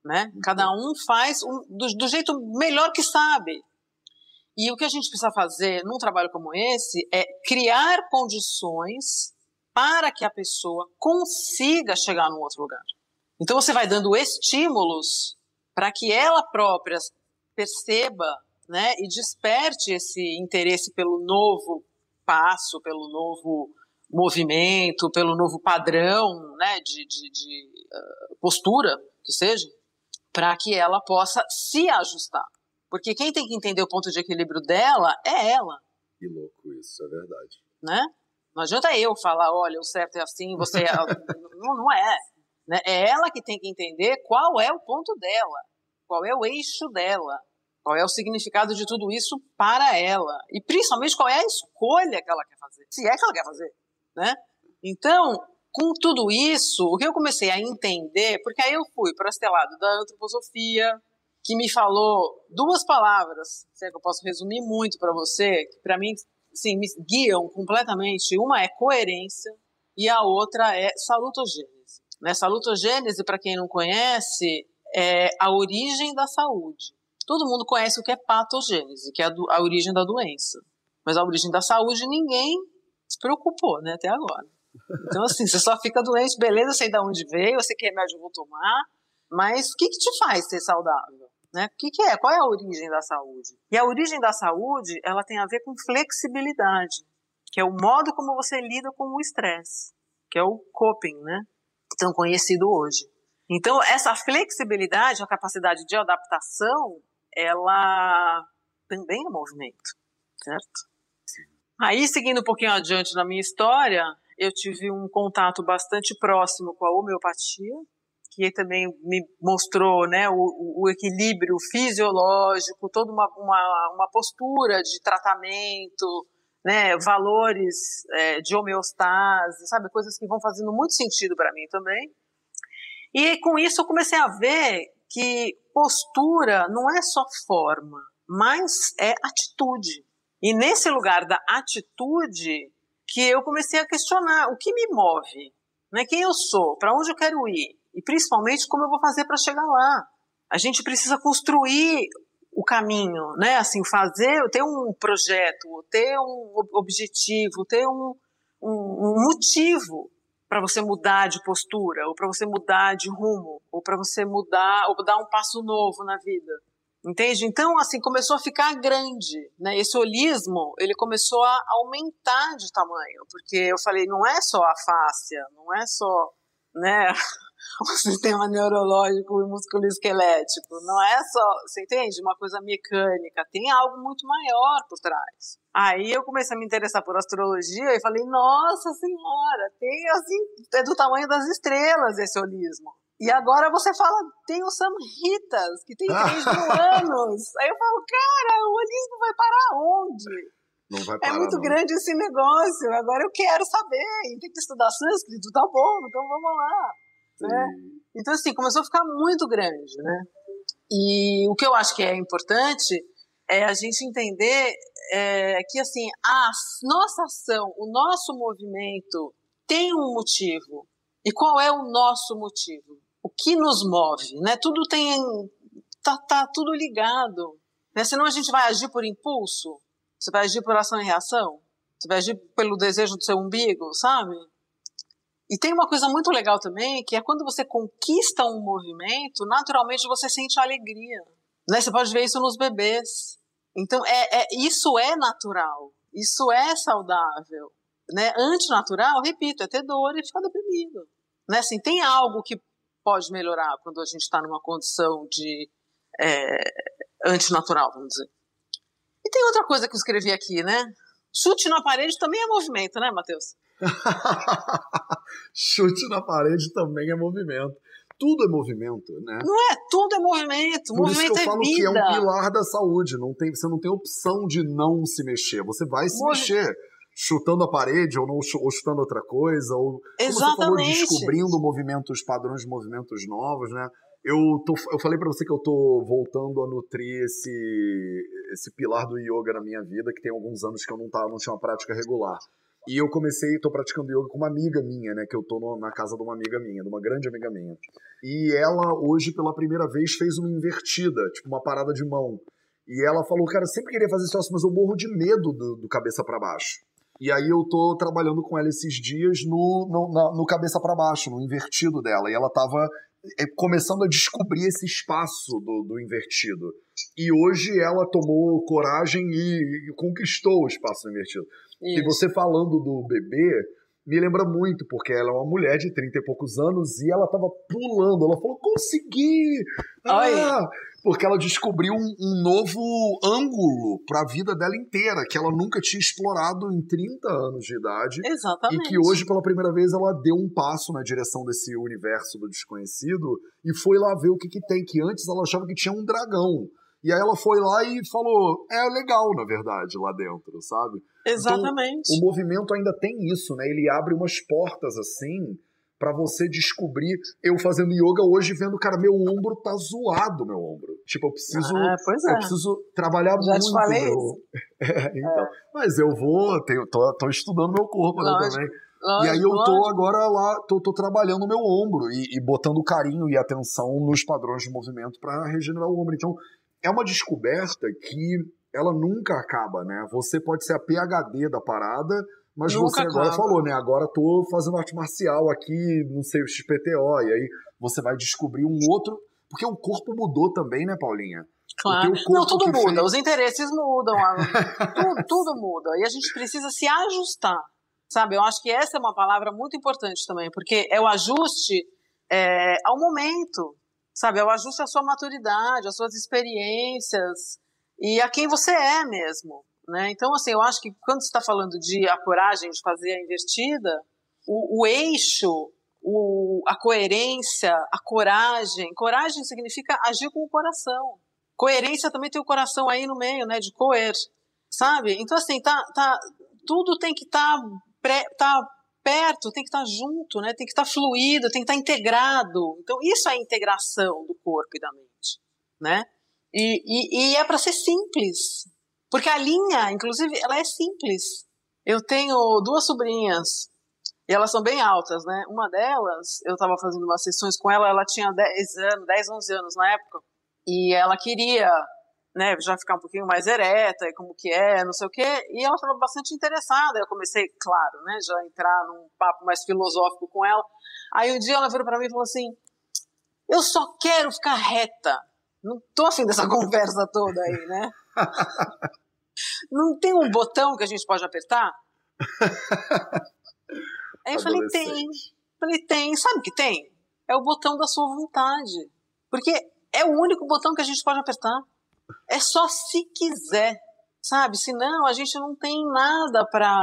Né? Cada um faz um, do, do jeito melhor que sabe. E o que a gente precisa fazer num trabalho como esse é criar condições para que a pessoa consiga chegar num outro lugar. Então você vai dando estímulos para que ela própria perceba né, e desperte esse interesse pelo novo passo, pelo novo movimento, pelo novo padrão né, de, de, de uh, postura, que seja, para que ela possa se ajustar. Porque quem tem que entender o ponto de equilíbrio dela é ela. Que louco isso, é verdade. Né? Não adianta eu falar, olha, o certo é assim, você é... [LAUGHS] não, não é. Né? É ela que tem que entender qual é o ponto dela, qual é o eixo dela, qual é o significado de tudo isso para ela e principalmente qual é a escolha que ela quer fazer, se é que ela quer fazer, né? Então, com tudo isso, o que eu comecei a entender, porque aí eu fui para esse lado da antroposofia, que me falou duas palavras, é que eu posso resumir muito para você, que para mim, sim, me guiam completamente. Uma é coerência e a outra é salutogênese. Nessa lutogênese, para quem não conhece, é a origem da saúde. Todo mundo conhece o que é patogênese, que é a, do, a origem da doença. Mas a origem da saúde ninguém se preocupou, né, até agora. Então, assim, você só fica doente, beleza, sei de onde veio, você quer remédio, eu vou tomar, mas o que, que te faz ser saudável? Né? O que, que é? Qual é a origem da saúde? E a origem da saúde, ela tem a ver com flexibilidade, que é o modo como você lida com o estresse, que é o coping, né? tão conhecido hoje. Então, essa flexibilidade, a capacidade de adaptação, ela também é movimento, certo? Aí, seguindo um pouquinho adiante na minha história, eu tive um contato bastante próximo com a homeopatia, que também me mostrou né, o, o equilíbrio fisiológico, toda uma, uma, uma, postura de tratamento, né, valores é, de homeostase, sabe, coisas que vão fazendo muito sentido para mim também. E com isso eu comecei a ver que postura não é só forma, mas é atitude. E nesse lugar da atitude que eu comecei a questionar o que me move, né? Quem eu sou, para onde eu quero ir e principalmente como eu vou fazer para chegar lá. A gente precisa construir o caminho, né? Assim, fazer, ter um projeto, ter um objetivo, ter um, um, um motivo para você mudar de postura, ou para você mudar de rumo, ou para você mudar, ou dar um passo novo na vida. Entende? Então, assim, começou a ficar grande, né? Esse holismo, ele começou a aumentar de tamanho, porque eu falei, não é só a fáscia, não é só, né, [LAUGHS] o [LAUGHS] sistema neurológico e musculoesquelético, não é só, você entende? Uma coisa mecânica, tem algo muito maior por trás. Aí eu comecei a me interessar por astrologia e falei, nossa senhora, tem assim, é do tamanho das estrelas esse holismo. E agora você fala, tem o Sam Ritas, que tem 3 mil [LAUGHS] anos. Aí eu falo, cara, o holismo vai parar onde? Não vai é parar, é muito não. grande esse negócio. Agora eu quero saber. E tem que estudar sânscrito, tá bom, então vamos lá. Né? Então, assim, começou a ficar muito grande, né? E o que eu acho que é importante é a gente entender é, que, assim, a nossa ação, o nosso movimento tem um motivo. E qual é o nosso motivo? o que nos move, né? Tudo tem tá, tá tudo ligado, né? Senão a gente vai agir por impulso, você vai agir por ação e reação, você vai agir pelo desejo do seu umbigo, sabe? E tem uma coisa muito legal também, que é quando você conquista um movimento, naturalmente você sente alegria, né? Você pode ver isso nos bebês. Então é, é isso é natural, isso é saudável, né? Antinatural, repito, é ter dor e ficar deprimido. Né? Assim, tem algo que pode melhorar quando a gente está numa condição de é, antinatural, vamos dizer. E tem outra coisa que eu escrevi aqui, né? Chute na parede também é movimento, né, Matheus? [LAUGHS] Chute na parede também é movimento. Tudo é movimento, né? Não é, tudo é movimento. Por movimento isso que eu é falo vida. que é um pilar da saúde. Não tem, você não tem opção de não se mexer. Você vai se mexer. Chutando a parede ou, não, ou chutando outra coisa. Ou, falou, descobrindo movimentos, padrões de movimentos novos, né? Eu, tô, eu falei pra você que eu tô voltando a nutrir esse, esse pilar do yoga na minha vida, que tem alguns anos que eu não, tava, não tinha uma prática regular. E eu comecei, tô praticando yoga com uma amiga minha, né? Que eu tô no- na casa de uma amiga minha, de uma grande amiga minha. E ela, hoje, pela primeira vez, fez uma invertida, tipo uma parada de mão. E ela falou, cara, eu sempre queria fazer troço, mas eu morro de medo do, do cabeça para baixo. E aí eu tô trabalhando com ela esses dias no, no, na- no cabeça para baixo, no invertido dela. E ela tava é, começando a descobrir esse espaço do, do invertido. E hoje ela tomou coragem e, e conquistou o espaço do invertido. E Isso. você falando do bebê, me lembra muito, porque ela é uma mulher de 30 e poucos anos e ela tava pulando. Ela falou: consegui! Ah! Porque ela descobriu um, um novo ângulo para a vida dela inteira, que ela nunca tinha explorado em 30 anos de idade. Exatamente. E que hoje, pela primeira vez, ela deu um passo na direção desse universo do desconhecido e foi lá ver o que, que tem. Que antes ela achava que tinha um dragão. E aí ela foi lá e falou: é legal, na verdade, lá dentro, sabe? Exatamente. O movimento ainda tem isso, né? Ele abre umas portas assim pra você descobrir. Eu fazendo yoga hoje, vendo, cara, meu ombro tá zoado, meu ombro. Tipo, eu preciso. Ah, pois Eu é. preciso trabalhar Já muito. te falei meu- isso. [LAUGHS] É, então. Mas eu vou, tenho, tô, tô estudando meu corpo né, também. Lógico, E aí eu tô lógico. agora lá, tô, tô trabalhando o meu ombro e, e botando carinho e atenção nos padrões de movimento para regenerar o ombro. Então, é uma descoberta que ela nunca acaba, né? Você pode ser a PhD da parada, mas Nunca você agora acaba. falou, né? Agora tô fazendo arte marcial aqui, não sei, o XPTO, e aí você vai descobrir um outro. Porque o corpo mudou também, né, Paulinha? Claro. o teu corpo Não, tudo muda, fez- os interesses mudam, [LAUGHS] tudo, tudo muda. E a gente precisa se ajustar, sabe? Eu acho que essa é uma palavra muito importante também, porque é o ajuste é, ao momento, sabe? É o ajuste à sua maturidade, às suas experiências e a quem você é mesmo, né? Então, assim, eu acho que quando você está falando de a coragem de fazer a invertida, o, o eixo o, a coerência, a coragem. Coragem significa agir com o coração. Coerência também tem o coração aí no meio, né? De coer, sabe? Então, assim, tá, tá, tudo tem que estar tá, tá perto, tem que estar tá junto, né? Tem que estar tá fluido, tem que estar tá integrado. Então, isso é a integração do corpo e da mente, né? E, e, e é para ser simples, porque a linha, inclusive, ela é simples. Eu tenho duas sobrinhas e elas são bem altas, né? Uma delas, eu estava fazendo umas sessões com ela, ela tinha 10 anos, 10, 11 anos na época, e ela queria, né, já ficar um pouquinho mais ereta, e como que é, não sei o quê, e ela estava bastante interessada. Eu comecei, claro, né, já entrar num papo mais filosófico com ela. Aí um dia ela virou para mim e falou assim: "Eu só quero ficar reta. Não tô afim dessa [LAUGHS] conversa toda aí, né?" [LAUGHS] Não tem um botão que a gente pode apertar? Aí eu falei, tem. Falei, tem. Sabe o que tem? É o botão da sua vontade. Porque é o único botão que a gente pode apertar. É só se quiser, sabe? Senão a gente não tem nada para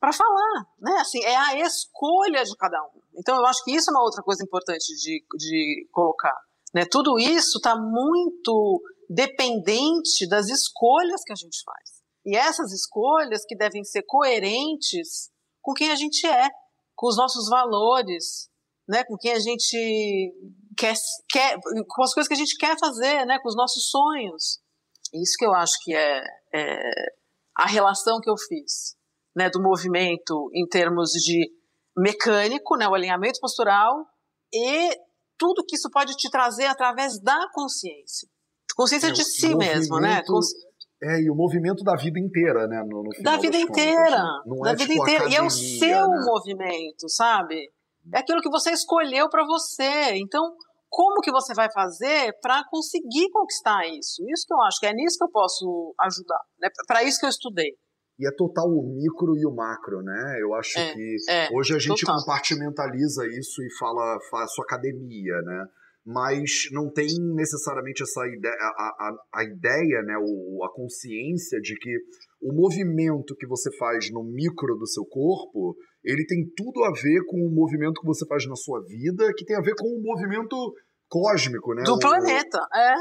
para falar, né? Assim, é a escolha de cada um. Então eu acho que isso é uma outra coisa importante de, de colocar, né? Tudo isso está muito dependente das escolhas que a gente faz. E essas escolhas que devem ser coerentes com quem a gente é, com os nossos valores, né, com quem a gente quer, quer, com as coisas que a gente quer fazer, né, com os nossos sonhos. Isso que eu acho que é, é a relação que eu fiz, né, do movimento em termos de mecânico, né, o alinhamento postural e tudo que isso pode te trazer através da consciência. Consciência é, de si mesmo, né? É, e o movimento da vida inteira, né? No, no da vida inteira. Não da é, vida tipo, inteira. E é o seu né? movimento, sabe? É aquilo que você escolheu para você. Então, como que você vai fazer para conseguir conquistar isso? Isso que eu acho que é nisso que eu posso ajudar. Né? Para isso que eu estudei. E é total o micro e o macro, né? Eu acho é, que é, hoje a gente total. compartimentaliza isso e fala, sua academia, né? mas não tem necessariamente essa ideia, a, a, a ideia, né, o, a consciência de que o movimento que você faz no micro do seu corpo, ele tem tudo a ver com o movimento que você faz na sua vida, que tem a ver com o movimento cósmico, né? Do o, planeta, é.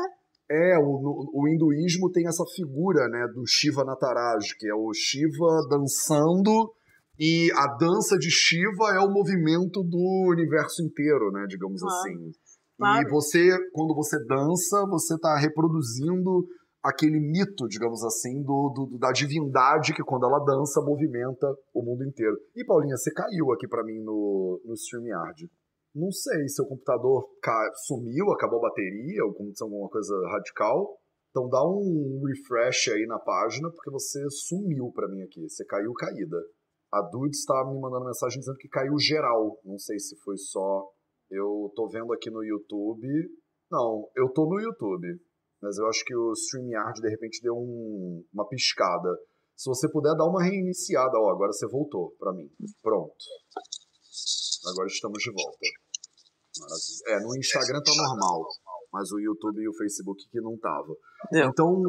É, o, o hinduísmo tem essa figura, né, do Shiva Nataraj, que é o Shiva dançando e a dança de Shiva é o movimento do universo inteiro, né, digamos ah. assim. Claro. E você, quando você dança, você está reproduzindo aquele mito, digamos assim, do, do, da divindade que quando ela dança movimenta o mundo inteiro. E Paulinha, você caiu aqui para mim no, no StreamYard. Não sei, seu computador sumiu, acabou a bateria, ou aconteceu alguma coisa radical. Então dá um refresh aí na página, porque você sumiu para mim aqui. Você caiu caída. A Dude está me mandando mensagem dizendo que caiu geral. Não sei se foi só eu tô vendo aqui no YouTube. Não, eu tô no YouTube. Mas eu acho que o StreamYard de repente deu um, uma piscada. Se você puder dar uma reiniciada, ó, agora você voltou para mim. Pronto. Agora estamos de volta. Maravilha. É, no Instagram tá normal, mas o YouTube e o Facebook que não tava. É. Então,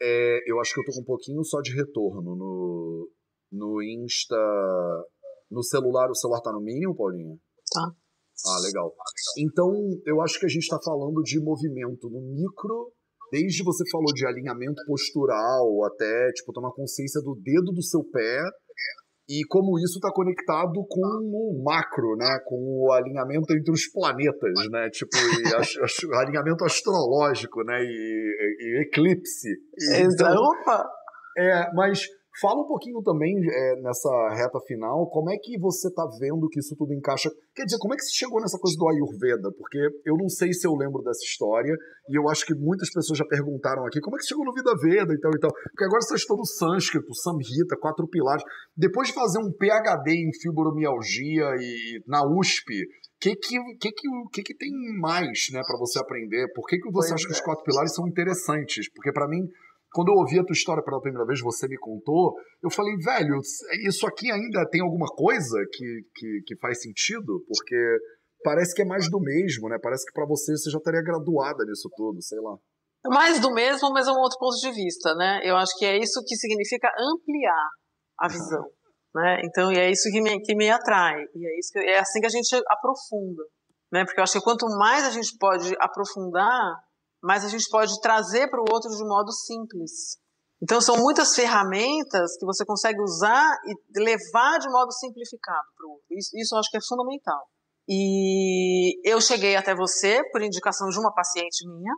é, eu acho que eu tô com um pouquinho só de retorno no, no Insta. No celular, o celular tá no mínimo, Paulinha? Tá. Ah, legal. Então, eu acho que a gente está falando de movimento no micro, desde você falou de alinhamento postural, até, tipo, tomar consciência do dedo do seu pé, e como isso está conectado com o macro, né? Com o alinhamento entre os planetas, né? Tipo, e [LAUGHS] alinhamento astrológico, né? E, e, eclipse. Então, Opa! É, mas Fala um pouquinho também é, nessa reta final, como é que você está vendo que isso tudo encaixa? Quer dizer, como é que você chegou nessa coisa do Ayurveda? Porque eu não sei se eu lembro dessa história, e eu acho que muitas pessoas já perguntaram aqui, como é que você chegou no Vida Veda e tal e tal? Porque agora você está no sânscrito, Samhita, quatro pilares. Depois de fazer um PhD em fibromialgia e na USP, o que que, que, que, que, tem mais né, para você aprender? Por que, que você pois acha é. que os é. quatro pilares são interessantes? Porque para mim quando eu ouvi a tua história pela primeira vez, você me contou, eu falei, velho, isso aqui ainda tem alguma coisa que, que, que faz sentido? Porque parece que é mais do mesmo, né? Parece que para você você já estaria graduada nisso tudo, sei lá. Mais do mesmo, mas é um outro ponto de vista, né? Eu acho que é isso que significa ampliar a visão. [LAUGHS] né? Então, e é isso que me, que me atrai, e é, isso que, é assim que a gente aprofunda, né? Porque eu acho que quanto mais a gente pode aprofundar, mais a gente pode trazer para o outro de modo simples. Então, são muitas ferramentas que você consegue usar e levar de modo simplificado para o outro. Isso, isso eu acho que é fundamental. E eu cheguei até você por indicação de uma paciente minha,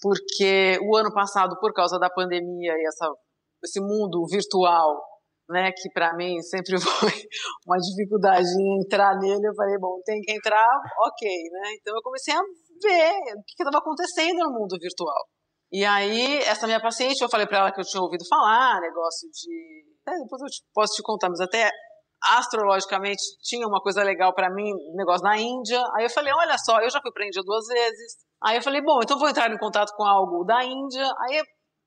porque o ano passado, por causa da pandemia e essa, esse mundo virtual, né, que para mim sempre [LAUGHS] foi uma dificuldade em entrar nele, eu falei, bom, tem que entrar, ok, né? Então eu comecei a ver o que estava acontecendo no mundo virtual. E aí, essa minha paciente, eu falei para ela que eu tinha ouvido falar, negócio de. É, depois eu te, posso te contar, mas até astrologicamente tinha uma coisa legal para mim, negócio na Índia. Aí eu falei, olha só, eu já fui para a Índia duas vezes. Aí eu falei, bom, então vou entrar em contato com algo da Índia. Aí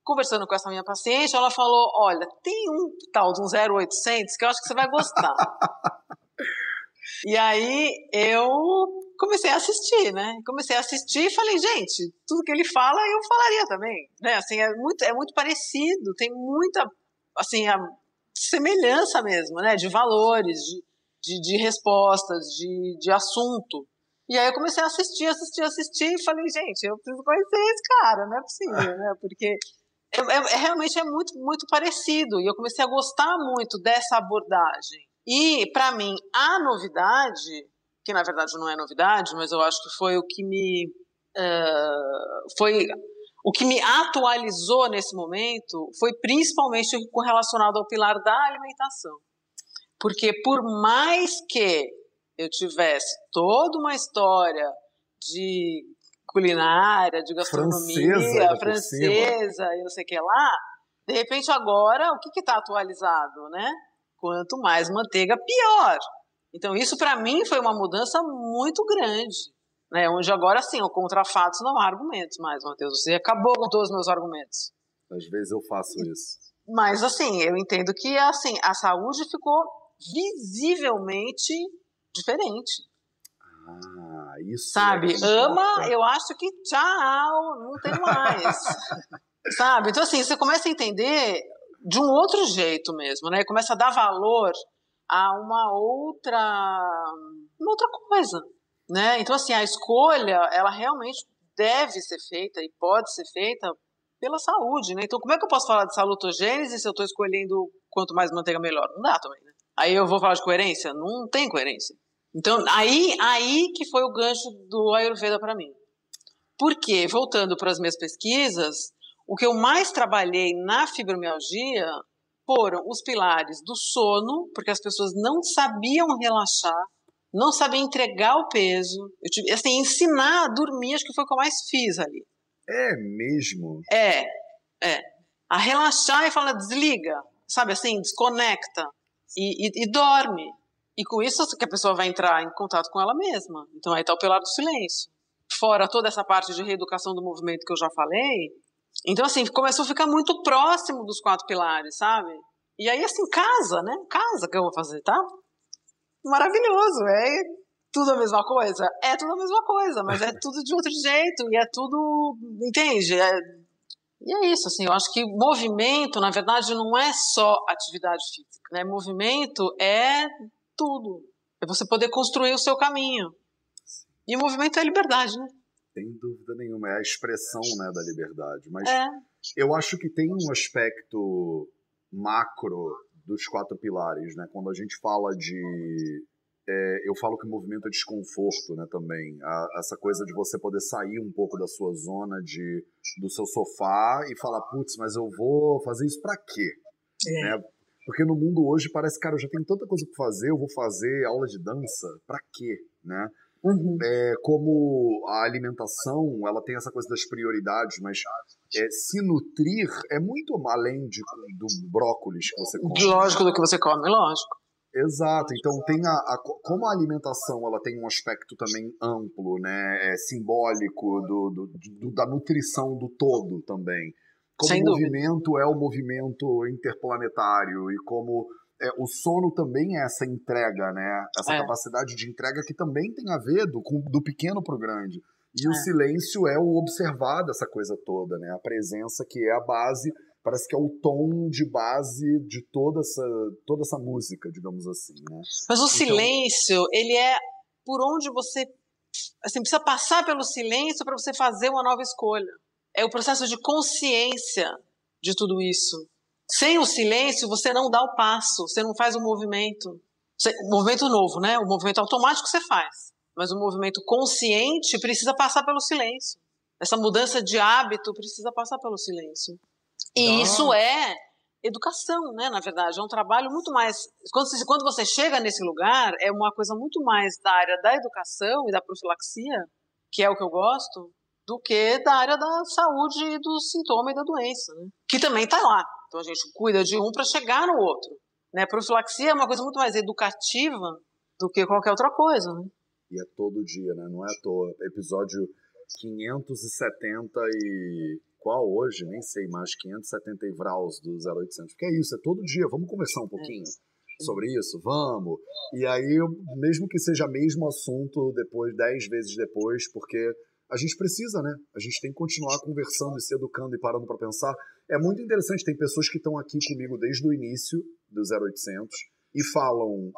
conversando com essa minha paciente, ela falou: Olha, tem um tal de um 0800 que eu acho que você vai gostar. [LAUGHS] e aí eu comecei a assistir, né? Comecei a assistir e falei: Gente, tudo que ele fala eu falaria também. Né? Assim, é muito, é muito parecido, tem muita assim, a semelhança mesmo, né? De valores, de, de, de respostas, de, de assunto. E aí eu comecei a assistir, assistir, assistir e falei, gente, eu preciso conhecer esse cara, não é possível, né? Porque é, é, é, realmente é muito, muito parecido. E eu comecei a gostar muito dessa abordagem. E, para mim, a novidade, que na verdade não é novidade, mas eu acho que foi o que me. Uh, foi o que me atualizou nesse momento foi principalmente relacionado ao pilar da alimentação. Porque por mais que eu tivesse toda uma história de culinária, de gastronomia francesa, francesa e não sei o que lá, de repente agora o que está atualizado, né? Quanto mais manteiga, pior. Então isso para mim foi uma mudança muito grande, né? Onde agora sim, o contra fatos não há argumentos mais, Matheus. Você acabou com todos os meus argumentos. Às vezes eu faço isso. Mas assim, eu entendo que assim a saúde ficou visivelmente diferente. Ah, isso. Sabe? É Ama, eu acho que tchau, não tem mais. [LAUGHS] Sabe? Então, assim, você começa a entender de um outro jeito mesmo, né? Começa a dar valor a uma outra, uma outra coisa, né? Então, assim, a escolha, ela realmente deve ser feita e pode ser feita pela saúde, né? Então, como é que eu posso falar de salutogênese se eu estou escolhendo quanto mais manteiga melhor? Não dá também, né? Aí eu vou falar de coerência? Não tem coerência. Então, aí, aí que foi o gancho do Ayurveda para mim. Porque, voltando para as minhas pesquisas, o que eu mais trabalhei na fibromialgia foram os pilares do sono, porque as pessoas não sabiam relaxar, não sabiam entregar o peso. Eu tive, assim, ensinar a dormir, acho que foi o que eu mais fiz ali. É mesmo? É, é. A relaxar e falar, desliga, sabe assim, desconecta e, e, e dorme. E com isso que a pessoa vai entrar em contato com ela mesma. Então aí está o pilar do silêncio. Fora toda essa parte de reeducação do movimento que eu já falei. Então, assim, começou a ficar muito próximo dos quatro pilares, sabe? E aí, assim, casa, né? Casa que eu vou fazer, tá? Maravilhoso. É tudo a mesma coisa? É tudo a mesma coisa, mas é tudo de outro jeito. E é tudo. Entende? É, e é isso, assim, eu acho que movimento, na verdade, não é só atividade física, né? Movimento é tudo. É você poder construir o seu caminho. E o movimento é liberdade, né? Sem dúvida nenhuma, é a expressão né, da liberdade. Mas é. eu acho que tem um aspecto macro dos quatro pilares, né? Quando a gente fala de é, eu falo que o movimento é desconforto, né, também. A, essa coisa de você poder sair um pouco da sua zona de do seu sofá e falar, putz, mas eu vou fazer isso para quê? É. Né? Porque no mundo hoje parece, cara, eu já tenho tanta coisa para fazer, eu vou fazer aula de dança, para quê, né? Uhum. É, como a alimentação, ela tem essa coisa das prioridades, mas é, se nutrir é muito além de, do brócolis que você come. Lógico do que você come, lógico. Exato. Então tem a, a, como a alimentação ela tem um aspecto também amplo, né, é simbólico do, do, do, da nutrição do todo também como o movimento é o movimento interplanetário e como é, o sono também é essa entrega, né? Essa é. capacidade de entrega que também tem a ver do, do pequeno para o grande. E é. o silêncio é o observar dessa coisa toda, né? A presença que é a base parece que é o tom de base de toda essa, toda essa música, digamos assim, né? Mas o então, silêncio, ele é por onde você assim, precisa passar pelo silêncio para você fazer uma nova escolha. É o processo de consciência de tudo isso. Sem o silêncio, você não dá o passo, você não faz o movimento. O movimento novo, né? O movimento automático você faz. Mas o movimento consciente precisa passar pelo silêncio. Essa mudança de hábito precisa passar pelo silêncio. E isso é educação, né? Na verdade, é um trabalho muito mais. Quando você, quando você chega nesse lugar, é uma coisa muito mais da área da educação e da profilaxia, que é o que eu gosto, do que da área da saúde e do sintoma e da doença, né? Que também está lá. Então a gente cuida de um para chegar no outro. Né? A profilaxia é uma coisa muito mais educativa do que qualquer outra coisa, né? E é todo dia, né? Não é à toa. Episódio 570 e qual hoje, nem sei mais, 570 e vraus do 0800. Porque é isso, é todo dia. Vamos conversar um pouquinho é. sobre isso? Vamos. E aí, mesmo que seja mesmo assunto depois, dez vezes depois, porque a gente precisa, né? A gente tem que continuar conversando e se educando e parando para pensar. É muito interessante, tem pessoas que estão aqui comigo desde o início do 0800 e falam.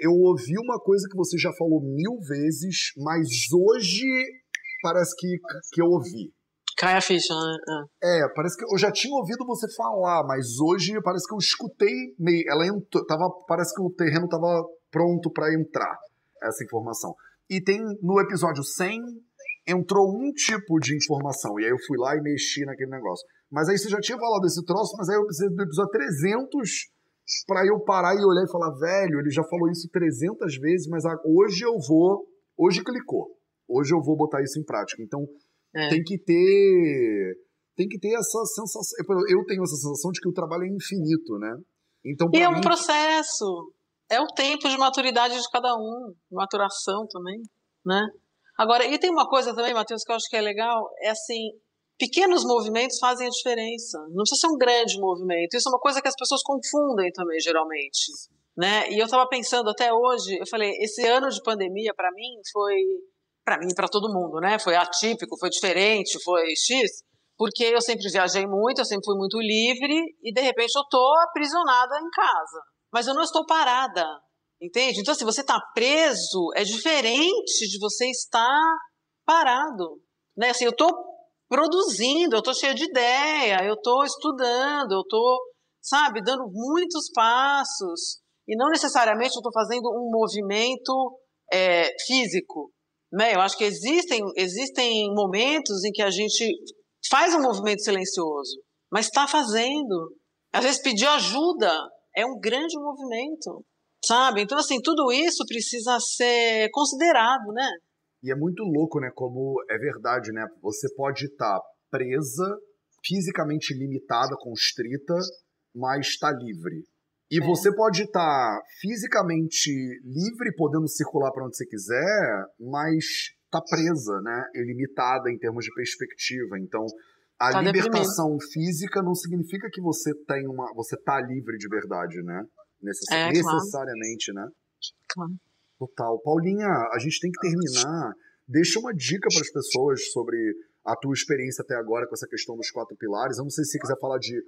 Eu ouvi uma coisa que você já falou mil vezes, mas hoje parece que, que eu ouvi. Cai a ficha, né? É. é. parece que eu já tinha ouvido você falar, mas hoje parece que eu escutei meio. Ela entrou, tava, parece que o terreno estava pronto para entrar, essa informação. E tem no episódio 100 entrou um tipo de informação, e aí eu fui lá e mexi naquele negócio. Mas aí você já tinha falado desse troço, mas aí eu precisei do episódio 300 para eu parar e olhar e falar, velho, ele já falou isso 300 vezes, mas hoje eu vou, hoje clicou. Hoje eu vou botar isso em prática. Então, é. tem que ter tem que ter essa sensação. Eu tenho essa sensação de que o trabalho é infinito, né? Então, e é um processo. É o tempo de maturidade de cada um, maturação também, né? Agora, e tem uma coisa também, Matheus, que eu acho que é legal, é assim, pequenos movimentos fazem a diferença. Não precisa ser um grande movimento. Isso é uma coisa que as pessoas confundem também, geralmente. Né? E eu estava pensando até hoje, eu falei, esse ano de pandemia para mim foi para mim para todo mundo, né? Foi atípico, foi diferente, foi X, porque eu sempre viajei muito, eu sempre fui muito livre e de repente eu tô aprisionada em casa. Mas eu não estou parada, entende? Então, se você está preso, é diferente de você estar parado, né? Assim, eu estou produzindo, eu estou cheia de ideia, eu estou estudando, eu estou, sabe, dando muitos passos e não necessariamente eu estou fazendo um movimento é, físico, né? Eu acho que existem, existem momentos em que a gente faz um movimento silencioso, mas está fazendo. Às vezes pedir ajuda é um grande movimento, sabe? Então, assim, tudo isso precisa ser considerado, né? E é muito louco, né? Como é verdade, né? Você pode estar tá presa, fisicamente limitada, constrita, mas está livre. E é. você pode estar tá fisicamente livre, podendo circular para onde você quiser, mas tá presa, né? E limitada em termos de perspectiva. Então, a tá libertação deprimido. física não significa que você tem uma, você tá livre de verdade, né? Necess é, necessariamente, claro. né? Claro. Total. Paulinha, a gente tem que terminar. Deixa uma dica para as pessoas sobre a tua experiência até agora com essa questão dos quatro pilares. Eu não sei se você quiser falar de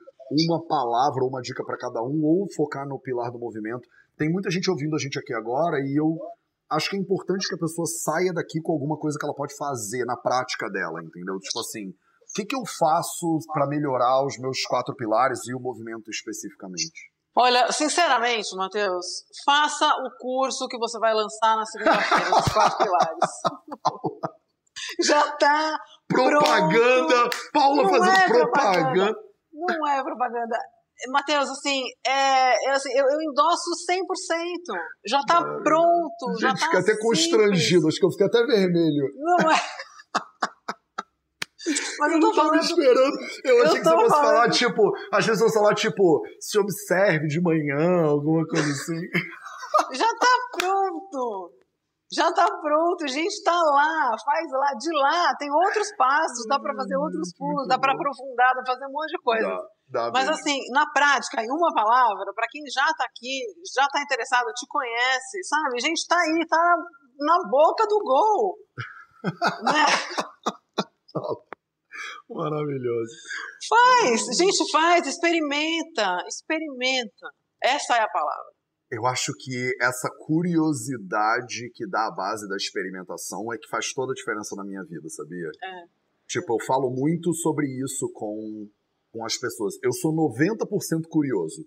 uma palavra ou uma dica para cada um, ou focar no pilar do movimento. Tem muita gente ouvindo a gente aqui agora e eu acho que é importante que a pessoa saia daqui com alguma coisa que ela pode fazer na prática dela, entendeu? Tipo assim, o que, que eu faço para melhorar os meus quatro pilares e o movimento especificamente? Olha, sinceramente, Matheus, faça o curso que você vai lançar na segunda-feira, dos quatro pilares. [LAUGHS] Já tá propaganda, pronto. Paula não fazendo é propaganda. propaganda. Não é propaganda. Matheus, assim, é, é, assim eu, eu endosso 100%. Já tá pronto. Gente, já tá fiquei até constrangido. Acho que eu fiquei até vermelho. Não é. [LAUGHS] Mas eu, eu tô falando. esperando. Eu, eu achei que você fosse falando... falar, tipo, às vezes você falar, tipo, se observe de manhã, alguma coisa assim. Já tá pronto já está pronto, a gente está lá, faz lá, de lá, tem outros passos, dá para fazer outros hum, pulos, dá para aprofundar, dá para fazer um monte de coisa. Dá, dá Mas assim, na prática, em uma palavra, para quem já está aqui, já está interessado, te conhece, sabe? A gente está aí, está na boca do gol. [LAUGHS] né? Maravilhoso. Faz, gente, faz, experimenta, experimenta. Essa é a palavra. Eu acho que essa curiosidade que dá a base da experimentação é que faz toda a diferença na minha vida, sabia? É. Tipo, eu falo muito sobre isso com, com as pessoas. Eu sou 90% curioso.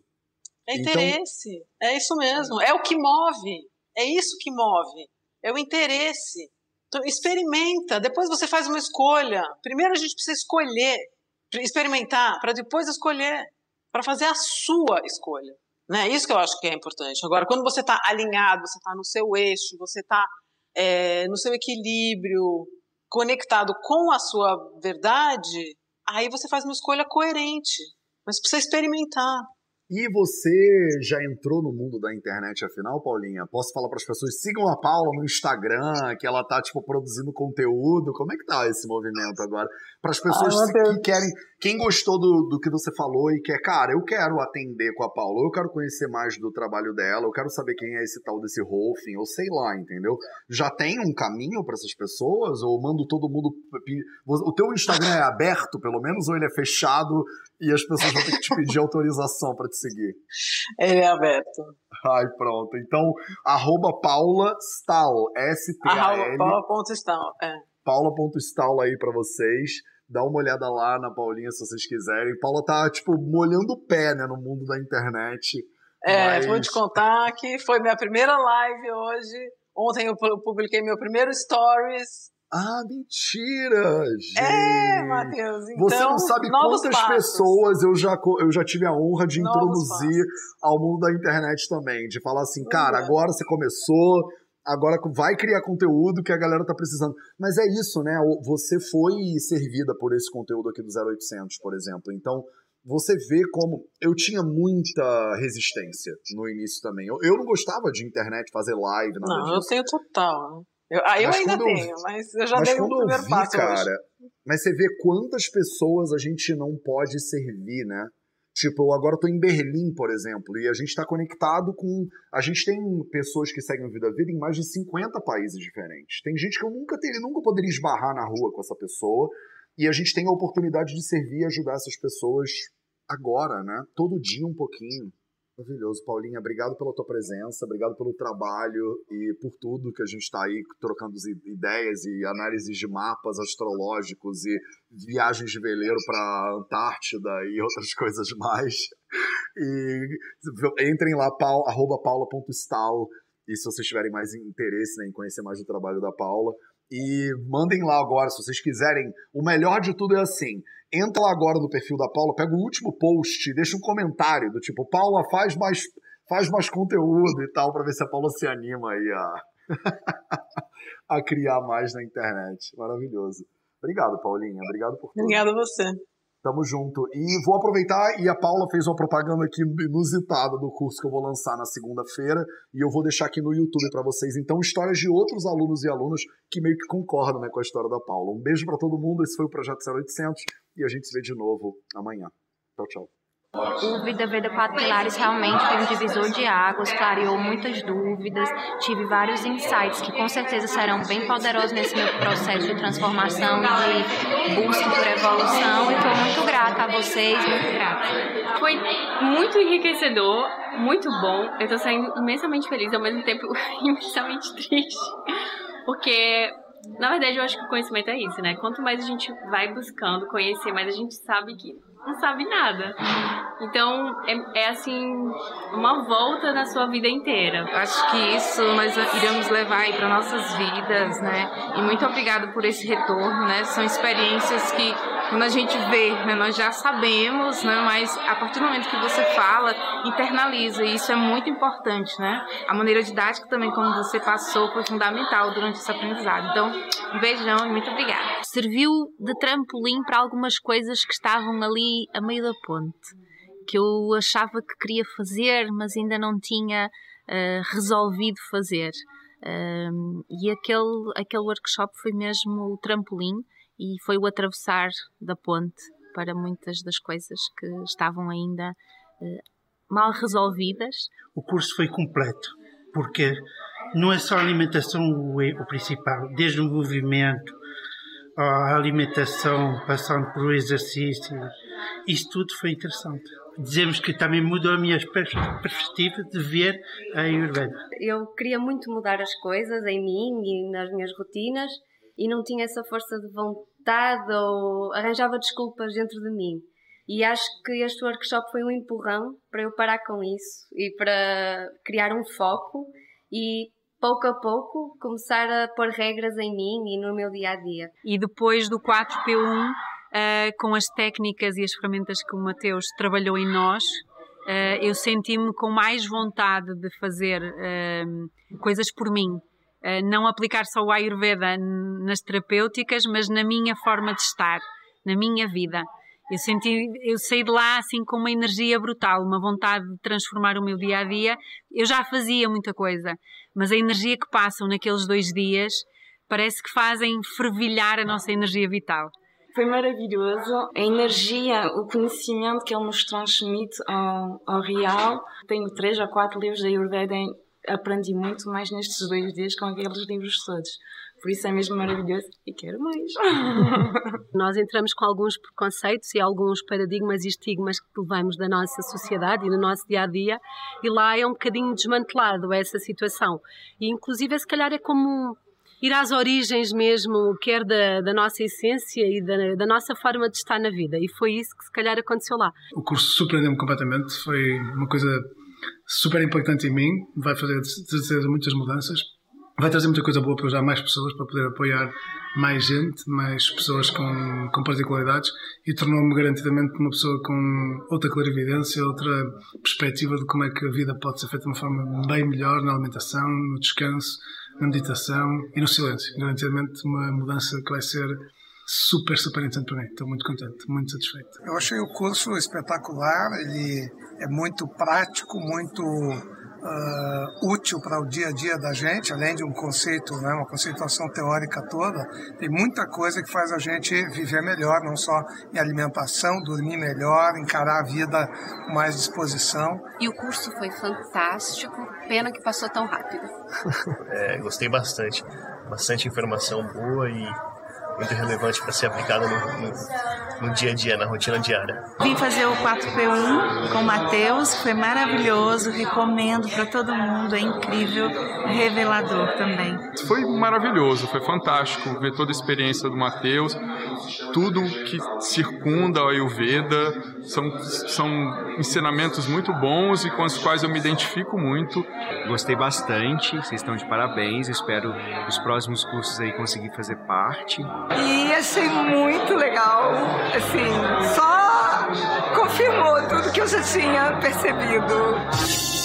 É então interesse. Então, é isso mesmo. É o que move. É isso que move. É o interesse. Então, experimenta. Depois você faz uma escolha. Primeiro a gente precisa escolher, experimentar, para depois escolher, para fazer a sua escolha. Né? Isso que eu acho que é importante. Agora, quando você está alinhado, você está no seu eixo, você está é, no seu equilíbrio, conectado com a sua verdade, aí você faz uma escolha coerente. Mas precisa experimentar. E você já entrou no mundo da internet, afinal, Paulinha? Posso falar para as pessoas, sigam a Paula no Instagram, que ela tá, tipo, produzindo conteúdo. Como é que tá esse movimento agora? Para as pessoas Ai, que querem, quem gostou do, do que você falou e quer, cara, eu quero atender com a Paula, eu quero conhecer mais do trabalho dela, eu quero saber quem é esse tal desse Rolfing, ou sei lá, entendeu? Já tem um caminho para essas pessoas? Ou mando todo mundo. O teu Instagram é aberto, pelo menos, ou ele é fechado e as pessoas vão ter que te pedir [LAUGHS] autorização para te seguir? Ele é aberto. Ai, pronto. Então, arroba Paula Stahl, S-T-A-L. Arroba Paula.Stahl, é. Paula.Stahl aí para vocês. Dá uma olhada lá na Paulinha se vocês quiserem. Paula tá, tipo, molhando o pé, né, no mundo da internet. É, mas... vou te contar que foi minha primeira live hoje. Ontem eu publiquei meu primeiro stories ah, mentira! Gente. É, Matheus. Então, Você não sabe quantas passos. pessoas eu já, eu já tive a honra de novos introduzir passos. ao mundo da internet também. De falar assim, cara, é. agora você começou, agora vai criar conteúdo que a galera tá precisando. Mas é isso, né? Você foi servida por esse conteúdo aqui do 0800, por exemplo. Então, você vê como. Eu tinha muita resistência no início também. Eu, eu não gostava de internet, fazer live, nada não, disso. eu tenho total. Eu, aí eu ainda tenho, mas eu já mas dei o um primeiro vi, passo cara, hoje. Mas você vê quantas pessoas a gente não pode servir, né? Tipo, eu agora tô em Berlim, por exemplo, e a gente está conectado com. A gente tem pessoas que seguem o Vida Vida em mais de 50 países diferentes. Tem gente que eu nunca teria, nunca poderia esbarrar na rua com essa pessoa. E a gente tem a oportunidade de servir e ajudar essas pessoas agora, né? Todo dia um pouquinho. Maravilhoso, Paulinha. Obrigado pela tua presença, obrigado pelo trabalho e por tudo que a gente está aí trocando ideias e análises de mapas astrológicos e viagens de veleiro para Antártida e [LAUGHS] outras coisas mais. E entrem lá, arroba paula.stal, e se vocês tiverem mais interesse né, em conhecer mais do trabalho da Paula. E mandem lá agora, se vocês quiserem. O melhor de tudo é assim: entra lá agora no perfil da Paula, pega o último post, deixa um comentário do tipo, Paula, faz mais, faz mais conteúdo e tal, para ver se a Paula se anima aí a, [LAUGHS] a criar mais na internet. Maravilhoso. Obrigado, Paulinha. Obrigado por tudo. Obrigada a você. Tamo junto. E vou aproveitar, e a Paula fez uma propaganda aqui inusitada do curso que eu vou lançar na segunda-feira, e eu vou deixar aqui no YouTube para vocês, então, histórias de outros alunos e alunas que meio que concordam né, com a história da Paula. Um beijo para todo mundo, esse foi o Projeto 0800, e a gente se vê de novo amanhã. Tchau, tchau. O Vida Veda Quatro Pilares realmente foi um divisor de águas, clareou muitas dúvidas, tive vários insights que com certeza serão bem poderosos nesse meu processo de transformação de busca por evolução. E estou muito grata a vocês, muito grata. Foi muito enriquecedor, muito bom. Eu estou saindo imensamente feliz, ao mesmo tempo [LAUGHS] imensamente triste, porque na verdade, eu acho que o conhecimento é isso, né? Quanto mais a gente vai buscando conhecer, mais a gente sabe que não sabe nada. Então, é, é, assim, uma volta na sua vida inteira. Acho que isso nós iremos levar para nossas vidas, né? E muito obrigado por esse retorno, né? São experiências que quando a gente vê, né, nós já sabemos, né? Mas a partir do momento que você fala, internaliza, e isso é muito importante, né? A maneira didática também, como você passou, foi fundamental durante esse aprendizado. Então, um beijão e muito obrigada. Serviu de trampolim para algumas coisas que estavam ali a meio da ponte que eu achava que queria fazer, mas ainda não tinha uh, resolvido fazer. Uh, e aquele, aquele workshop foi mesmo o trampolim e foi o atravessar da ponte para muitas das coisas que estavam ainda uh, mal resolvidas. O curso foi completo, porque não é só a alimentação o, o principal, desde o movimento, a alimentação, passando pelo exercício, isso tudo foi interessante. Dizemos que também mudou a minha perspectiva de ver a Ayurveda. Eu queria muito mudar as coisas em mim e nas minhas rotinas e não tinha essa força de vontade ou arranjava desculpas dentro de mim. E acho que este workshop foi um empurrão para eu parar com isso e para criar um foco e pouco a pouco começar a pôr regras em mim e no meu dia a dia. E depois do 4P1, uh, eh, com as técnicas e as ferramentas que o Mateus trabalhou em nós, uh, eu senti-me com mais vontade de fazer uh, coisas por mim. Não aplicar só o Ayurveda nas terapêuticas, mas na minha forma de estar, na minha vida. Eu senti, eu saí de lá assim com uma energia brutal, uma vontade de transformar o meu dia a dia. Eu já fazia muita coisa, mas a energia que passam naqueles dois dias parece que fazem fervilhar a nossa energia vital. Foi maravilhoso. A energia, o conhecimento que ele nos transmite ao, ao real. Tenho três ou quatro livros da Ayurveda aprendi muito mais nestes dois dias com aqueles livros todos. Por isso é mesmo maravilhoso e quero mais. [LAUGHS] Nós entramos com alguns preconceitos e alguns paradigmas e estigmas que levamos da nossa sociedade e no nosso dia a dia, e lá é um bocadinho desmantelado essa situação. E inclusive, se calhar, é como ir às origens mesmo, quer da, da nossa essência e da, da, nossa forma de estar na vida. E foi isso que se calhar aconteceu lá. O curso surpreendeu-me completamente, foi uma coisa super impactante em mim, vai fazer muitas mudanças vai trazer muita coisa boa para ajudar mais pessoas, para poder apoiar mais gente, mais pessoas com, com particularidades e tornou-me garantidamente uma pessoa com outra clarividência, outra perspectiva de como é que a vida pode ser feita de uma forma bem melhor na alimentação, no descanso, na meditação e no silêncio. Garantidamente uma mudança que vai ser super, super interessante para mim. Estou muito contente, muito satisfeito. Eu achei o curso espetacular, ele é muito prático, muito uh, útil para o dia a dia da gente, além de um conceito, né, uma conceituação teórica toda, tem muita coisa que faz a gente viver melhor, não só em alimentação, dormir melhor, encarar a vida com mais disposição. E o curso foi fantástico, pena que passou tão rápido. [LAUGHS] é, gostei bastante, bastante informação boa e muito relevante para ser aplicada no, no, no, dia a dia, na rotina diária. Vim fazer o 4P1 com o Matheus, foi maravilhoso, recomendo para todo mundo, é incrível, revelador também. Foi maravilhoso, foi fantástico ver toda a experiência do Matheus, tudo que circunda a Ayurveda, são, são ensinamentos muito bons e com os quais eu me identifico muito. Gostei bastante, vocês estão de parabéns, espero os próximos cursos aí conseguir fazer parte. E achei muito legal. Assim, só confirmou tudo que eu já tinha percebido.